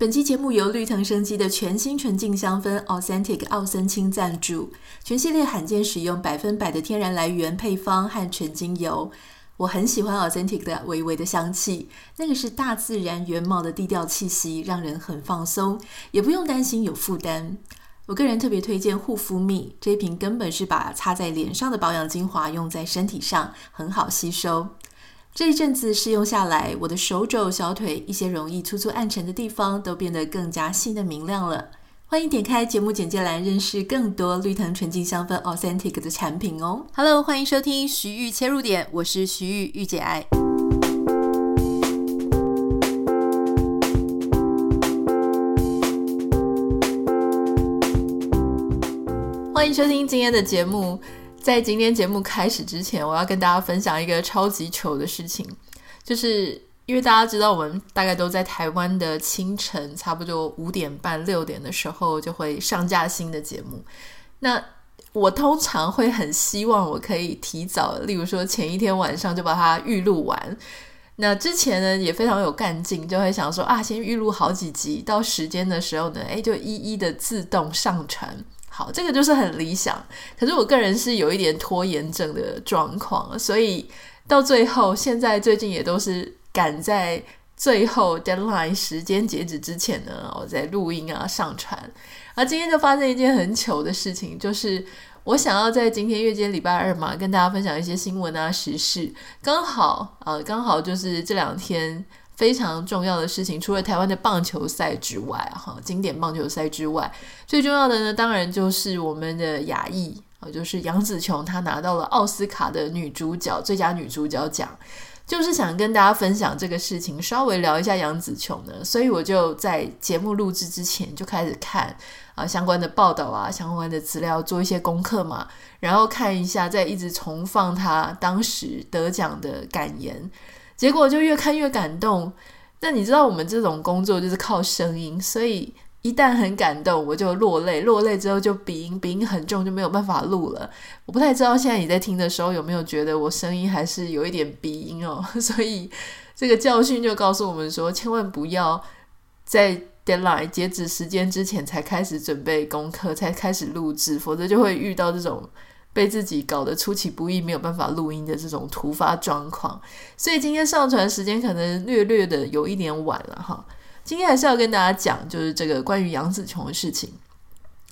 本期节目由绿藤生机的全新纯净香氛 Authentic 奥森清赞助，全系列罕见使用百分百的天然来源配方和纯精油。我很喜欢 Authentic 的微微的香气，那个是大自然原貌的低调气息，让人很放松，也不用担心有负担。我个人特别推荐护肤蜜，这瓶根本是把擦在脸上的保养精华用在身体上，很好吸收。这一阵子试用下来，我的手肘、小腿一些容易粗粗暗沉的地方都变得更加细嫩明亮了。欢迎点开节目简介栏，认识更多绿藤纯净香氛 Authentic 的产品哦。Hello，欢迎收听徐玉切入点，我是徐玉玉姐爱。欢迎收听今天的节目。在今天节目开始之前，我要跟大家分享一个超级糗的事情，就是因为大家知道，我们大概都在台湾的清晨，差不多五点半、六点的时候就会上架新的节目。那我通常会很希望我可以提早，例如说前一天晚上就把它预录完。那之前呢也非常有干劲，就会想说啊，先预录好几集，到时间的时候呢，诶，就一一的自动上传。好，这个就是很理想。可是我个人是有一点拖延症的状况，所以到最后，现在最近也都是赶在最后 deadline 时间截止之前呢，我在录音啊、上传。而今天就发生一件很糗的事情，就是我想要在今天，月间礼拜二嘛，跟大家分享一些新闻啊、时事，刚好呃，刚好就是这两天。非常重要的事情，除了台湾的棒球赛之外，哈，经典棒球赛之外，最重要的呢，当然就是我们的亚裔啊，就是杨紫琼，她拿到了奥斯卡的女主角最佳女主角奖，就是想跟大家分享这个事情，稍微聊一下杨紫琼呢，所以我就在节目录制之前就开始看啊相关的报道啊，相关的资料，做一些功课嘛，然后看一下，再一直重放她当时得奖的感言。结果就越看越感动。那你知道我们这种工作就是靠声音，所以一旦很感动，我就落泪。落泪之后就鼻音，鼻音很重，就没有办法录了。我不太知道现在你在听的时候有没有觉得我声音还是有一点鼻音哦。所以这个教训就告诉我们说，千万不要在 deadline 截止时间之前才开始准备功课，才开始录制，否则就会遇到这种。被自己搞得出其不意，没有办法录音的这种突发状况，所以今天上传时间可能略略的有一点晚了哈。今天还是要跟大家讲，就是这个关于杨紫琼的事情。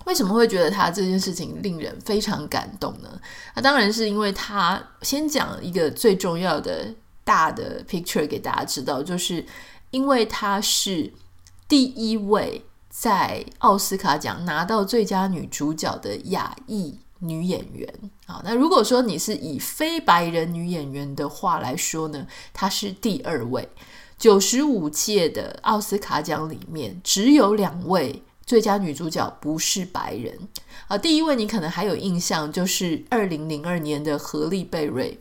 为什么会觉得他这件事情令人非常感动呢？那当然是因为他先讲一个最重要的大的 picture 给大家知道，就是因为他是第一位在奥斯卡奖拿到最佳女主角的亚裔。女演员啊，那如果说你是以非白人女演员的话来说呢，她是第二位。九十五届的奥斯卡奖里面，只有两位最佳女主角不是白人啊。第一位你可能还有印象，就是二零零二年的荷丽贝瑞。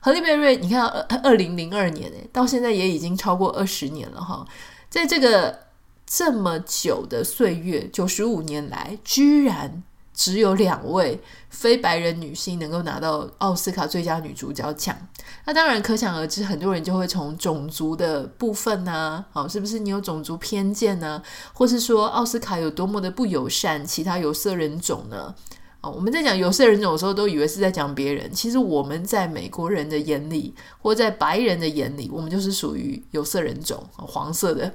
荷丽贝瑞，你看二二零零二年诶，到现在也已经超过二十年了哈。在这个这么久的岁月，九十五年来，居然。只有两位非白人女性能够拿到奥斯卡最佳女主角奖，那当然可想而知，很多人就会从种族的部分呢，好，是不是你有种族偏见呢？或是说奥斯卡有多么的不友善其他有色人种呢？哦，我们在讲有色人种的时候，都以为是在讲别人，其实我们在美国人的眼里，或在白人的眼里，我们就是属于有色人种，黄色的。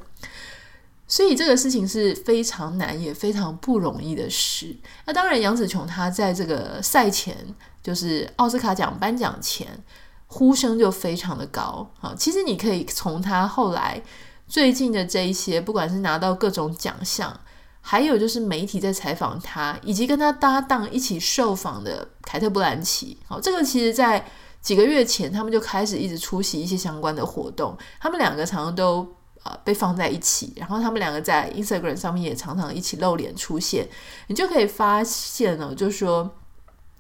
所以这个事情是非常难也非常不容易的事。那当然，杨紫琼她在这个赛前，就是奥斯卡奖颁奖前，呼声就非常的高啊。其实你可以从她后来最近的这一些，不管是拿到各种奖项，还有就是媒体在采访她，以及跟她搭档一起受访的凯特·布兰奇，好，这个其实在几个月前，他们就开始一直出席一些相关的活动，他们两个常常都。呃，被放在一起，然后他们两个在 Instagram 上面也常常一起露脸出现，你就可以发现哦，就是说，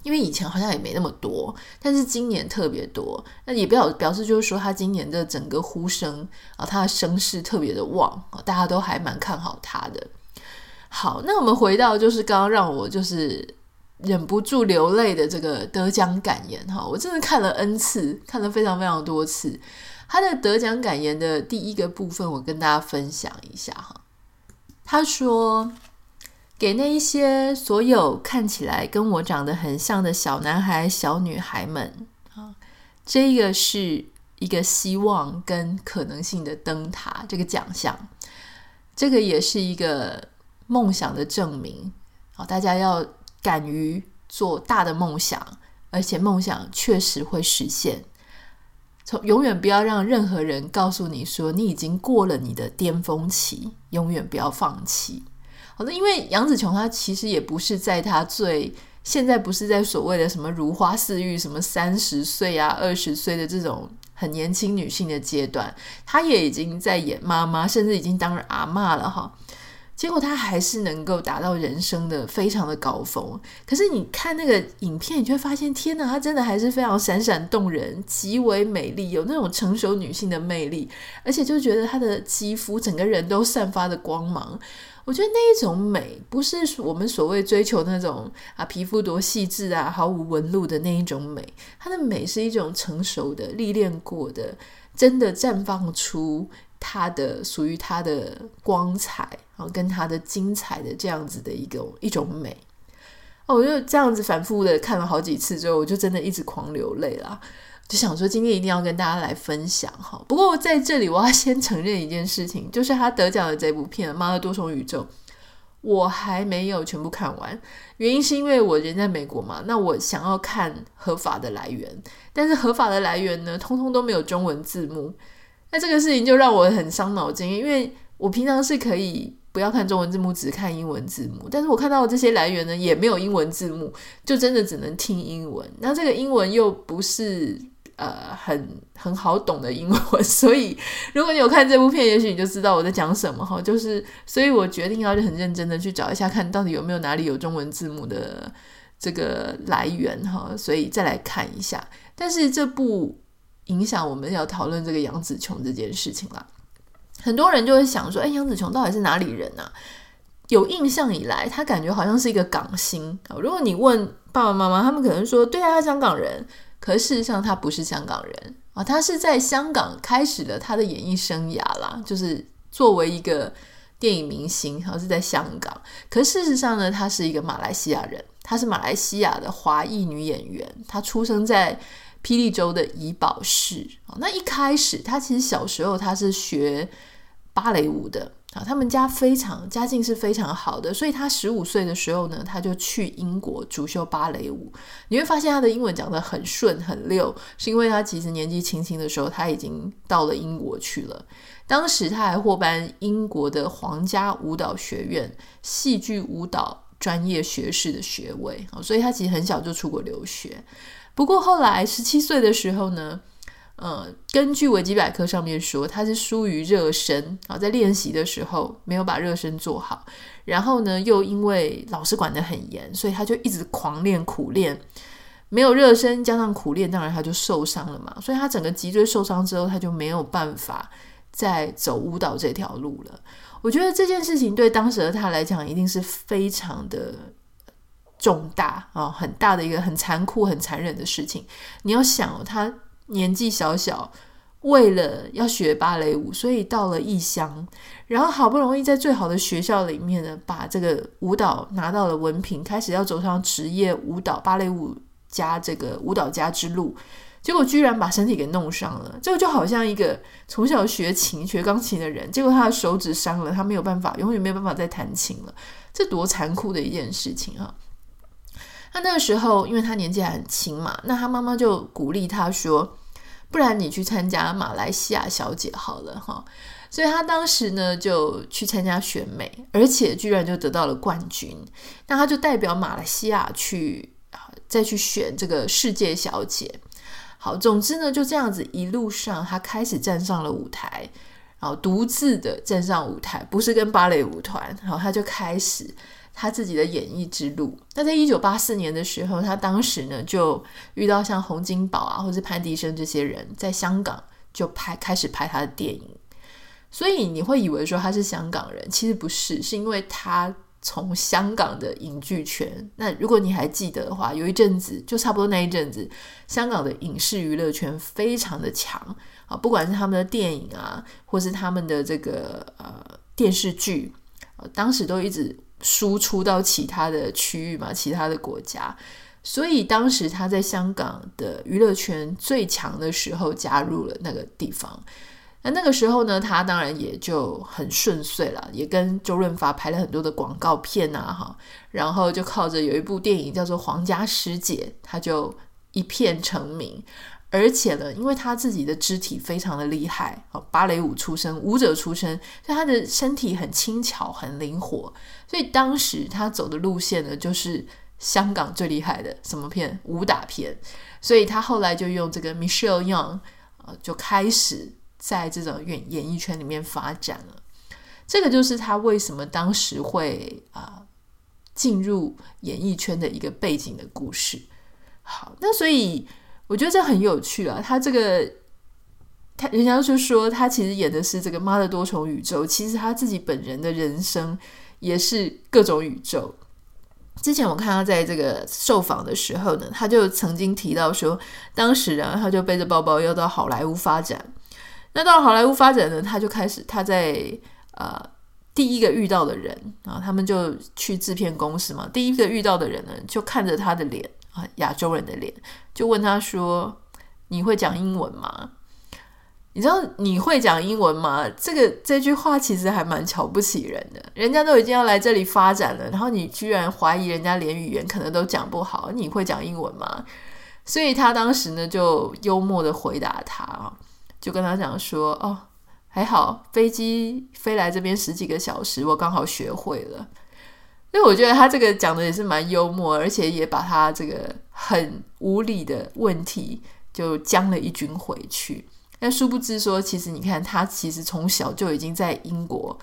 因为以前好像也没那么多，但是今年特别多，那也不表表示就是说，他今年的整个呼声啊，他的声势特别的旺啊，大家都还蛮看好他的。好，那我们回到就是刚刚让我就是忍不住流泪的这个得奖感言哈，我真的看了 N 次，看了非常非常多次。他的得奖感言的第一个部分，我跟大家分享一下哈。他说：“给那一些所有看起来跟我长得很像的小男孩、小女孩们啊，这个是一个希望跟可能性的灯塔，这个奖项，这个也是一个梦想的证明。好，大家要敢于做大的梦想，而且梦想确实会实现。”从永远不要让任何人告诉你说你已经过了你的巅峰期，永远不要放弃。好的，因为杨紫琼她其实也不是在她最现在不是在所谓的什么如花似玉，什么三十岁啊、二十岁的这种很年轻女性的阶段，她也已经在演妈妈，甚至已经当了阿嬷了哈。结果他还是能够达到人生的非常的高峰。可是你看那个影片，你就会发现，天哪，他真的还是非常闪闪动人，极为美丽，有那种成熟女性的魅力，而且就觉得她的肌肤整个人都散发着光芒。我觉得那一种美，不是我们所谓追求那种啊皮肤多细致啊、毫无纹路的那一种美。她的美是一种成熟的、历练过的，真的绽放出。他的属于他的光彩跟他的精彩的这样子的一个一种美哦，我就这样子反复的看了好几次之后，我就真的一直狂流泪啦，就想说今天一定要跟大家来分享哈。不过在这里我要先承认一件事情，就是他得奖的这部片《妈的多重宇宙》，我还没有全部看完，原因是因为我人在美国嘛，那我想要看合法的来源，但是合法的来源呢，通通都没有中文字幕。那这个事情就让我很伤脑筋，因为我平常是可以不要看中文字幕，只看英文字幕，但是我看到的这些来源呢，也没有英文字幕，就真的只能听英文。那这个英文又不是呃很很好懂的英文，所以如果你有看这部片，也许你就知道我在讲什么哈。就是，所以我决定要很认真的去找一下，看到底有没有哪里有中文字幕的这个来源哈，所以再来看一下。但是这部。影响我们要讨论这个杨紫琼这件事情啦。很多人就会想说：“哎，杨紫琼到底是哪里人啊？”有印象以来，她感觉好像是一个港星啊。如果你问爸爸妈妈，他们可能说：“对啊，香港人。”可事实上，他不是香港人啊，他是在香港开始了他的演艺生涯啦，就是作为一个电影明星，然后是在香港。可事实上呢，他是一个马来西亚人，他是马来西亚的华裔女演员，她出生在。霹雳州的怡保市，那一开始他其实小时候他是学芭蕾舞的啊，他们家非常家境是非常好的，所以他十五岁的时候呢，他就去英国主修芭蕾舞。你会发现他的英文讲得很顺很溜，是因为他其实年纪轻轻的时候他已经到了英国去了，当时他还获颁英国的皇家舞蹈学院戏剧舞蹈专业学士的学位啊，所以他其实很小就出国留学。不过后来十七岁的时候呢，呃，根据维基百科上面说，他是疏于热身啊，在练习的时候没有把热身做好，然后呢，又因为老师管得很严，所以他就一直狂练苦练，没有热身加上苦练，当然他就受伤了嘛。所以他整个脊椎受伤之后，他就没有办法再走舞蹈这条路了。我觉得这件事情对当时的他来讲，一定是非常的。重大啊，很大的一个很残酷、很残忍的事情。你要想，他年纪小小，为了要学芭蕾舞，所以到了异乡，然后好不容易在最好的学校里面呢，把这个舞蹈拿到了文凭，开始要走上职业舞蹈芭蕾舞家这个舞蹈家之路，结果居然把身体给弄伤了。这个就好像一个从小学琴、学钢琴的人，结果他的手指伤了，他没有办法，永远没有办法再弹琴了。这多残酷的一件事情啊！他那个时候，因为他年纪还很轻嘛，那他妈妈就鼓励他说：“不然你去参加马来西亚小姐好了哈。”所以他当时呢就去参加选美，而且居然就得到了冠军。那他就代表马来西亚去再去选这个世界小姐。好，总之呢就这样子一路上，他开始站上了舞台，然后独自的站上舞台，不是跟芭蕾舞团，然后他就开始。他自己的演艺之路。那在一九八四年的时候，他当时呢就遇到像洪金宝啊，或是潘迪生这些人，在香港就拍开始拍他的电影。所以你会以为说他是香港人，其实不是，是因为他从香港的影剧圈。那如果你还记得的话，有一阵子就差不多那一阵子，香港的影视娱乐圈非常的强啊，不管是他们的电影啊，或是他们的这个呃电视剧。当时都一直输出到其他的区域嘛，其他的国家。所以当时他在香港的娱乐圈最强的时候加入了那个地方。那那个时候呢，他当然也就很顺遂了，也跟周润发拍了很多的广告片啊，哈，然后就靠着有一部电影叫做《皇家师姐》，他就一片成名。而且呢，因为他自己的肢体非常的厉害，芭蕾舞出身，舞者出身，所以他的身体很轻巧，很灵活。所以当时他走的路线呢，就是。香港最厉害的什么片？武打片，所以他后来就用这个 Michelle Yeoh 就开始在这种演演艺圈里面发展了。这个就是他为什么当时会啊、呃、进入演艺圈的一个背景的故事。好，那所以我觉得这很有趣啊。他这个他人家就说他其实演的是这个妈的多重宇宙，其实他自己本人的人生也是各种宇宙。之前我看他在这个受访的时候呢，他就曾经提到说，当时啊，他就背着包包要到好莱坞发展。那到好莱坞发展呢，他就开始他在呃第一个遇到的人啊，他们就去制片公司嘛，第一个遇到的人呢，就看着他的脸啊，亚洲人的脸，就问他说：“你会讲英文吗？”你知道你会讲英文吗？这个这句话其实还蛮瞧不起人的。人家都已经要来这里发展了，然后你居然怀疑人家连语言可能都讲不好，你会讲英文吗？所以他当时呢就幽默的回答他，就跟他讲说：“哦，还好，飞机飞来这边十几个小时，我刚好学会了。”所以我觉得他这个讲的也是蛮幽默，而且也把他这个很无理的问题就将了一军回去。但殊不知说，其实你看，他其实从小就已经在英国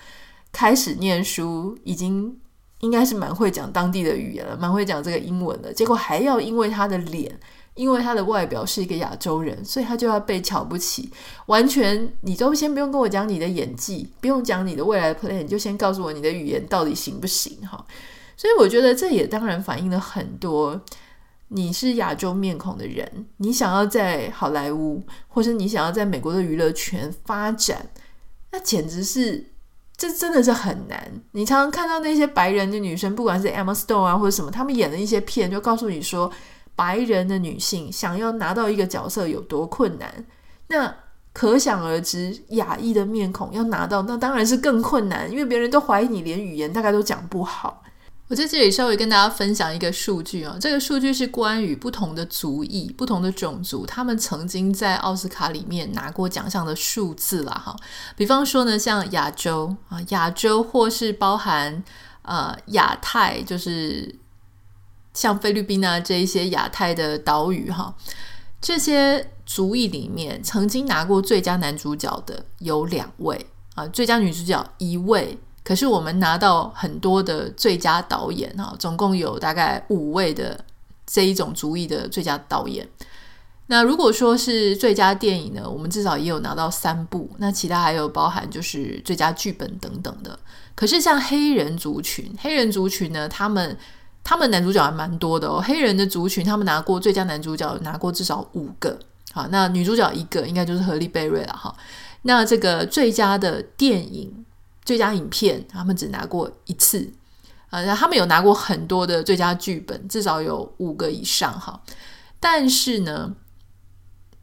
开始念书，已经应该是蛮会讲当地的语言了，蛮会讲这个英文的。结果还要因为他的脸，因为他的外表是一个亚洲人，所以他就要被瞧不起。完全，你都先不用跟我讲你的演技，不用讲你的未来的 plan，你就先告诉我你的语言到底行不行？哈，所以我觉得这也当然反映了很多。你是亚洲面孔的人，你想要在好莱坞，或是你想要在美国的娱乐圈发展，那简直是，这真的是很难。你常常看到那些白人的女生，不管是 Emma Stone 啊，或者什么，他们演的一些片，就告诉你说，白人的女性想要拿到一个角色有多困难。那可想而知，亚裔的面孔要拿到，那当然是更困难，因为别人都怀疑你连语言大概都讲不好。我在这里稍微跟大家分享一个数据啊，这个数据是关于不同的族裔、不同的种族，他们曾经在奥斯卡里面拿过奖项的数字啦。哈。比方说呢，像亚洲啊，亚洲或是包含呃亚太，就是像菲律宾啊这一些亚太的岛屿哈，这些族裔里面曾经拿过最佳男主角的有两位啊，最佳女主角一位。可是我们拿到很多的最佳导演哈，总共有大概五位的这一种族裔的最佳导演。那如果说是最佳电影呢，我们至少也有拿到三部。那其他还有包含就是最佳剧本等等的。可是像黑人族群，黑人族群呢，他们他们男主角还蛮多的哦。黑人的族群，他们拿过最佳男主角，拿过至少五个。好，那女主角一个，应该就是荷丽贝瑞了哈。那这个最佳的电影。最佳影片，他们只拿过一次，啊，他们有拿过很多的最佳剧本，至少有五个以上哈。但是呢，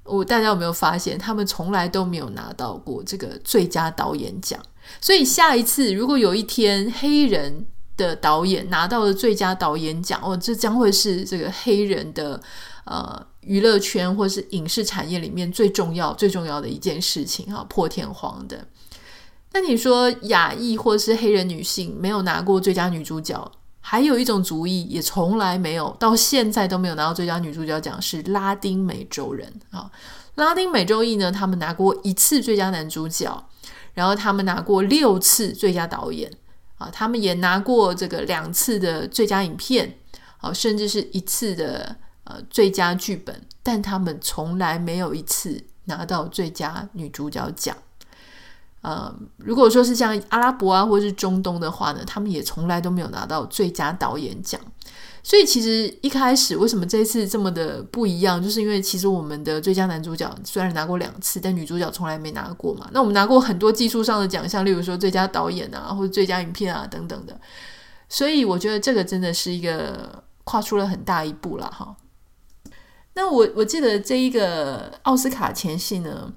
我大家有没有发现，他们从来都没有拿到过这个最佳导演奖。所以下一次，如果有一天黑人的导演拿到了最佳导演奖，哦，这将会是这个黑人的呃娱乐圈或是影视产业里面最重要、最重要的一件事情哈，破天荒的。那你说亚裔或是黑人女性没有拿过最佳女主角，还有一种族裔也从来没有，到现在都没有拿到最佳女主角奖，是拉丁美洲人啊。拉丁美洲裔呢，他们拿过一次最佳男主角，然后他们拿过六次最佳导演啊，他们也拿过这个两次的最佳影片，啊，甚至是一次的呃最佳剧本，但他们从来没有一次拿到最佳女主角奖。呃，如果说是像阿拉伯啊，或是中东的话呢，他们也从来都没有拿到最佳导演奖。所以其实一开始为什么这一次这么的不一样，就是因为其实我们的最佳男主角虽然拿过两次，但女主角从来没拿过嘛。那我们拿过很多技术上的奖项，例如说最佳导演啊，或者最佳影片啊等等的。所以我觉得这个真的是一个跨出了很大一步了哈。那我我记得这一个奥斯卡前夕呢，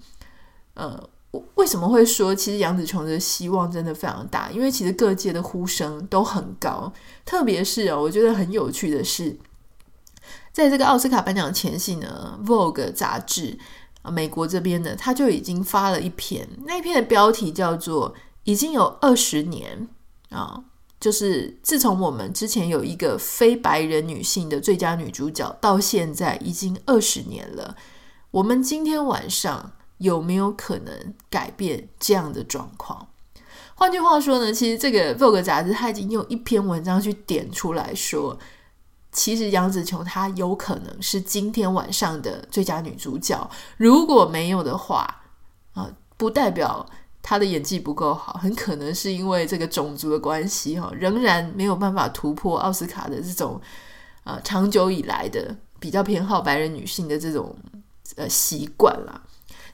呃。为什么会说其实杨紫琼的希望真的非常大？因为其实各界的呼声都很高，特别是哦，我觉得很有趣的是，在这个奥斯卡颁奖前夕呢，《Vogue》杂志啊，美国这边呢，他就已经发了一篇，那篇的标题叫做“已经有二十年啊，就是自从我们之前有一个非白人女性的最佳女主角，到现在已经二十年了，我们今天晚上。”有没有可能改变这样的状况？换句话说呢，其实这个《Vogue》杂志他已经用一篇文章去点出来说，其实杨紫琼她有可能是今天晚上的最佳女主角。如果没有的话，啊，不代表她的演技不够好，很可能是因为这个种族的关系，哈，仍然没有办法突破奥斯卡的这种啊长久以来的比较偏好白人女性的这种呃习惯啦。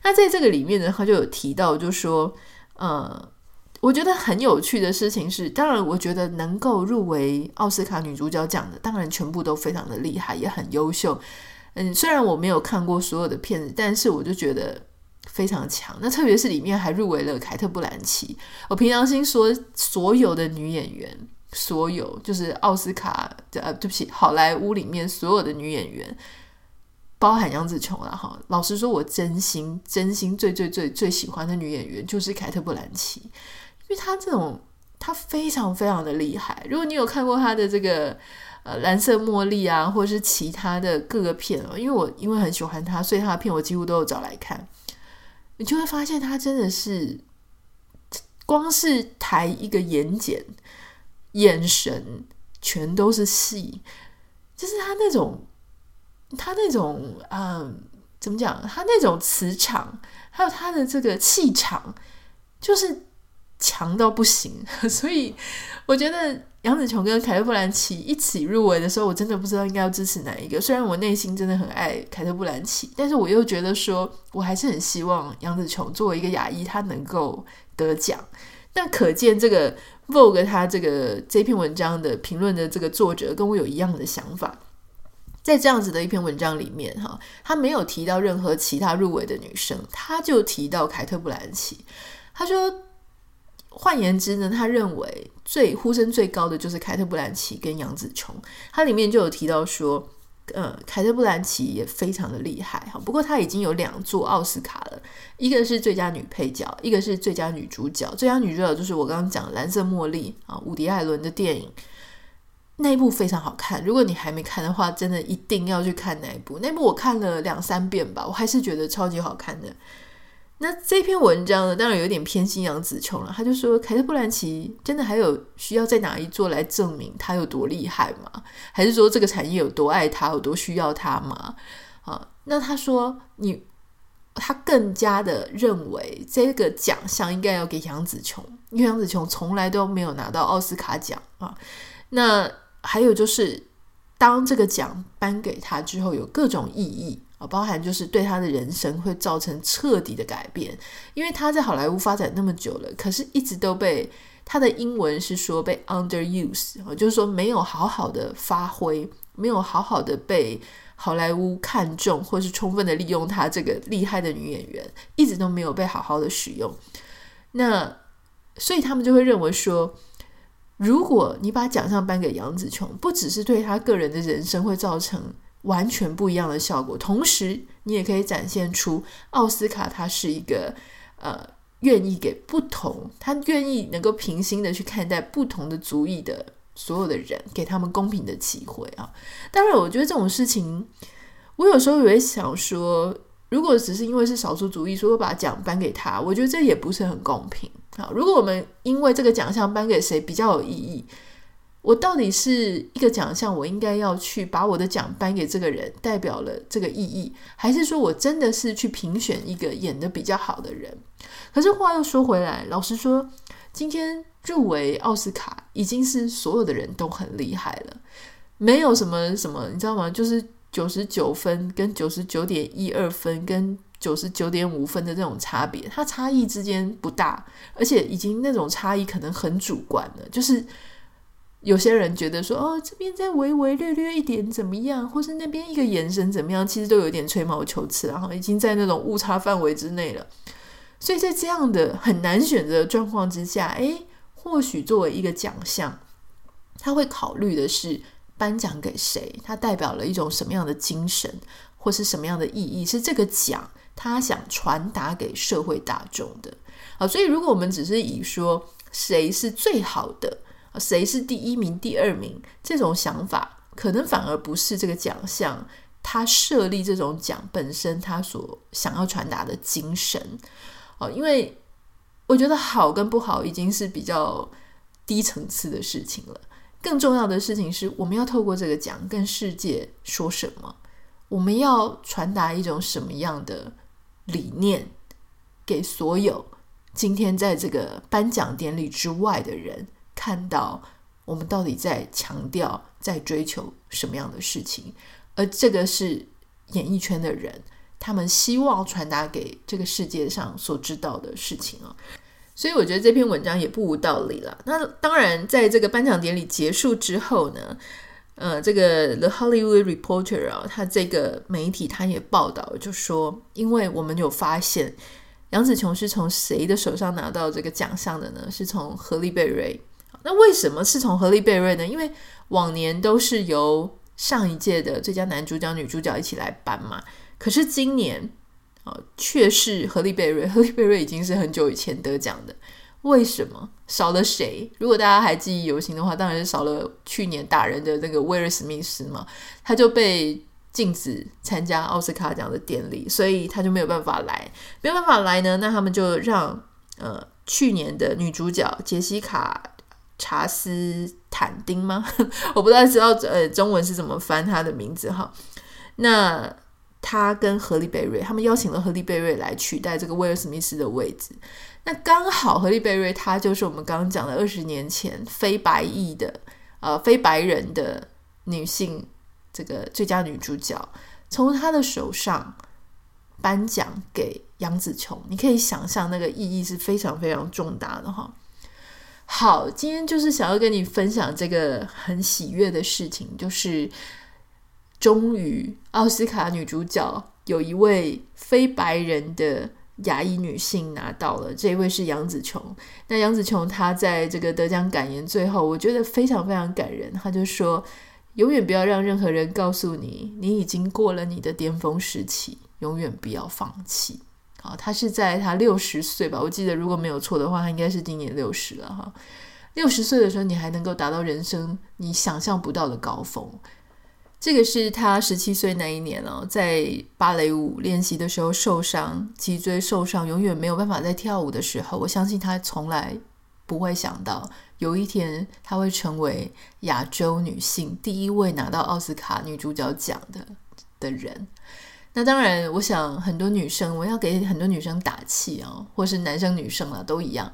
那在这个里面呢，他就有提到，就说，呃，我觉得很有趣的事情是，当然，我觉得能够入围奥斯卡女主角奖的，当然全部都非常的厉害，也很优秀。嗯，虽然我没有看过所有的片子，但是我就觉得非常强。那特别是里面还入围了凯特·布兰奇。我平常心说，所有的女演员，所有就是奥斯卡的，呃，对不起，好莱坞里面所有的女演员。包含杨紫琼了哈，老实说，我真心真心最最最最喜欢的女演员就是凯特·布兰奇，因为她这种她非常非常的厉害。如果你有看过她的这个呃蓝色茉莉啊，或者是其他的各个片哦，因为我因为很喜欢她，所以她的片我几乎都有找来看。你就会发现她真的是光是抬一个眼睑，眼神全都是戏，就是她那种。他那种嗯，怎么讲？他那种磁场，还有他的这个气场，就是强到不行。所以我觉得杨紫琼跟凯特·布兰奇一起入围的时候，我真的不知道应该要支持哪一个。虽然我内心真的很爱凯特·布兰奇，但是我又觉得说，我还是很希望杨紫琼作为一个亚裔，她能够得奖。那可见这个 Vogue 他这个这篇文章的评论的这个作者跟我有一样的想法。在这样子的一篇文章里面，哈，他没有提到任何其他入围的女生，他就提到凯特·布兰奇。他说，换言之呢，他认为最呼声最高的就是凯特·布兰奇跟杨紫琼。他里面就有提到说，呃，凯特·布兰奇也非常的厉害，哈，不过他已经有两座奥斯卡了，一个是最佳女配角，一个是最佳女主角。最佳女主角就是我刚刚讲蓝色茉莉啊，伍迪·艾伦的电影。那一部非常好看，如果你还没看的话，真的一定要去看那一部。那一部我看了两三遍吧，我还是觉得超级好看的。那这篇文章呢，当然有点偏心杨紫琼了。他就说，凯特·布兰奇真的还有需要在哪一座来证明他有多厉害吗？还是说这个产业有多爱他，有多需要他吗？啊，那他说你，他更加的认为这个奖项应该要给杨紫琼，因为杨紫琼从来都没有拿到奥斯卡奖啊。那还有就是，当这个奖颁给他之后，有各种意义啊，包含就是对他的人生会造成彻底的改变，因为他在好莱坞发展那么久了，可是一直都被他的英文是说被 underuse，啊就是说没有好好的发挥，没有好好的被好莱坞看中，或是充分的利用他这个厉害的女演员，一直都没有被好好的使用。那所以他们就会认为说。如果你把奖项颁给杨紫琼，不只是对她个人的人生会造成完全不一样的效果，同时你也可以展现出奥斯卡它是一个呃愿意给不同，他愿意能够平心的去看待不同的族裔的所有的人，给他们公平的机会啊。当然，我觉得这种事情，我有时候也会想说。如果只是因为是少数族裔，所以我把奖颁给他，我觉得这也不是很公平。好，如果我们因为这个奖项颁给谁比较有意义，我到底是一个奖项，我应该要去把我的奖颁给这个人，代表了这个意义，还是说我真的是去评选一个演得比较好的人？可是话又说回来，老实说，今天入围奥斯卡已经是所有的人都很厉害了。没有什么什么，你知道吗？就是九十九分跟九十九点一二分跟九十九点五分的这种差别，它差异之间不大，而且已经那种差异可能很主观了。就是有些人觉得说，哦，这边再微微略略一点怎么样，或是那边一个眼神怎么样，其实都有点吹毛求疵，然后已经在那种误差范围之内了。所以在这样的很难选择的状况之下，诶，或许作为一个奖项，他会考虑的是。颁奖给谁？它代表了一种什么样的精神，或是什么样的意义？是这个奖他想传达给社会大众的。啊，所以如果我们只是以说谁是最好的，谁是第一名、第二名这种想法，可能反而不是这个奖项他设立这种奖本身他所想要传达的精神。哦，因为我觉得好跟不好已经是比较低层次的事情了。更重要的事情是，我们要透过这个奖跟世界说什么？我们要传达一种什么样的理念给所有今天在这个颁奖典礼之外的人，看到我们到底在强调、在追求什么样的事情？而这个是演艺圈的人，他们希望传达给这个世界上所知道的事情啊。所以我觉得这篇文章也不无道理了。那当然，在这个颁奖典礼结束之后呢，呃，这个 The Hollywood Reporter 啊，他这个媒体他也报道，就说，因为我们有发现杨紫琼是从谁的手上拿到这个奖项的呢？是从荷莉贝瑞。那为什么是从荷莉贝瑞呢？因为往年都是由上一届的最佳男主角、女主角一起来颁嘛。可是今年。却是荷莉贝瑞，荷莉贝瑞已经是很久以前得奖的，为什么少了谁？如果大家还记忆犹新的话，当然是少了去年打人的那个威尔史密斯嘛，他就被禁止参加奥斯卡奖的典礼，所以他就没有办法来，没有办法来呢，那他们就让呃去年的女主角杰西卡查斯坦丁吗？我不太知道呃中文是怎么翻她的名字哈，那。他跟荷莉贝瑞，他们邀请了荷莉贝瑞来取代这个威尔史密斯的位置。那刚好荷莉贝瑞，她就是我们刚刚讲的二十年前非白裔的呃非白人的女性这个最佳女主角，从她的手上颁奖给杨紫琼，你可以想象那个意义是非常非常重大的哈。好，今天就是想要跟你分享这个很喜悦的事情，就是。终于，奥斯卡女主角有一位非白人的亚裔女性拿到了，这一位是杨紫琼。那杨紫琼她在这个得奖感言最后，我觉得非常非常感人。她就说：“永远不要让任何人告诉你，你已经过了你的巅峰时期，永远不要放弃。”好，她是在她六十岁吧，我记得如果没有错的话，她应该是今年六十了哈。六十岁的时候，你还能够达到人生你想象不到的高峰。这个是他十七岁那一年哦，在芭蕾舞练习的时候受伤，脊椎受伤，永远没有办法再跳舞的时候，我相信他从来不会想到有一天他会成为亚洲女性第一位拿到奥斯卡女主角奖的的人。那当然，我想很多女生，我要给很多女生打气哦，或是男生女生啊，都一样。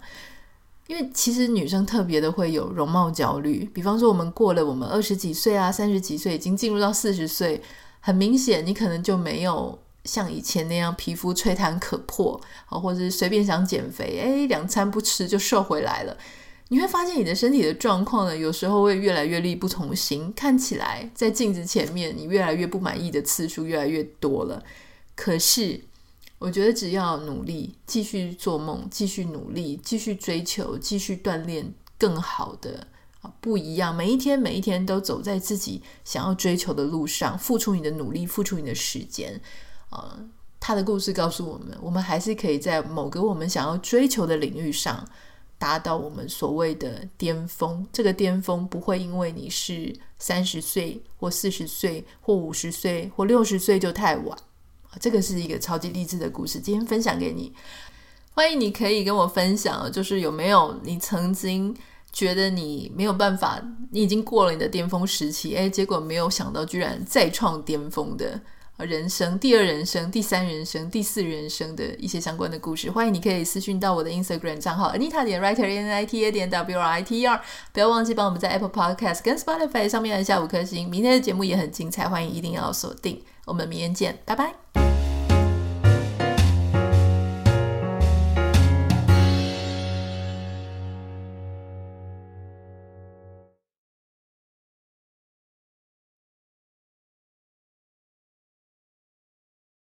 因为其实女生特别的会有容貌焦虑，比方说我们过了我们二十几岁啊、三十几岁，已经进入到四十岁，很明显你可能就没有像以前那样皮肤吹弹可破，啊或者是随便想减肥，哎，两餐不吃就瘦回来了。你会发现你的身体的状况呢，有时候会越来越力不从心，看起来在镜子前面你越来越不满意的次数越来越多了，可是。我觉得只要努力，继续做梦，继续努力，继续追求，继续锻炼更好的啊，不一样。每一天，每一天都走在自己想要追求的路上，付出你的努力，付出你的时间。啊，他的故事告诉我们，我们还是可以在某个我们想要追求的领域上达到我们所谓的巅峰。这个巅峰不会因为你是三十岁或四十岁或五十岁或六十岁就太晚。这个是一个超级励志的故事，今天分享给你。欢迎你可以跟我分享，就是有没有你曾经觉得你没有办法，你已经过了你的巅峰时期，哎，结果没有想到居然再创巅峰的人生、第二人生、第三人生、第四人生的一些相关的故事，欢迎你可以私讯到我的 Instagram 账号 Anita 点 Writer N I T A 点 W R I T E R，不要忘记帮我们在 Apple Podcast 跟 Spotify 上面按下五颗星。明天的节目也很精彩，欢迎一定要锁定。我们明天见，拜拜。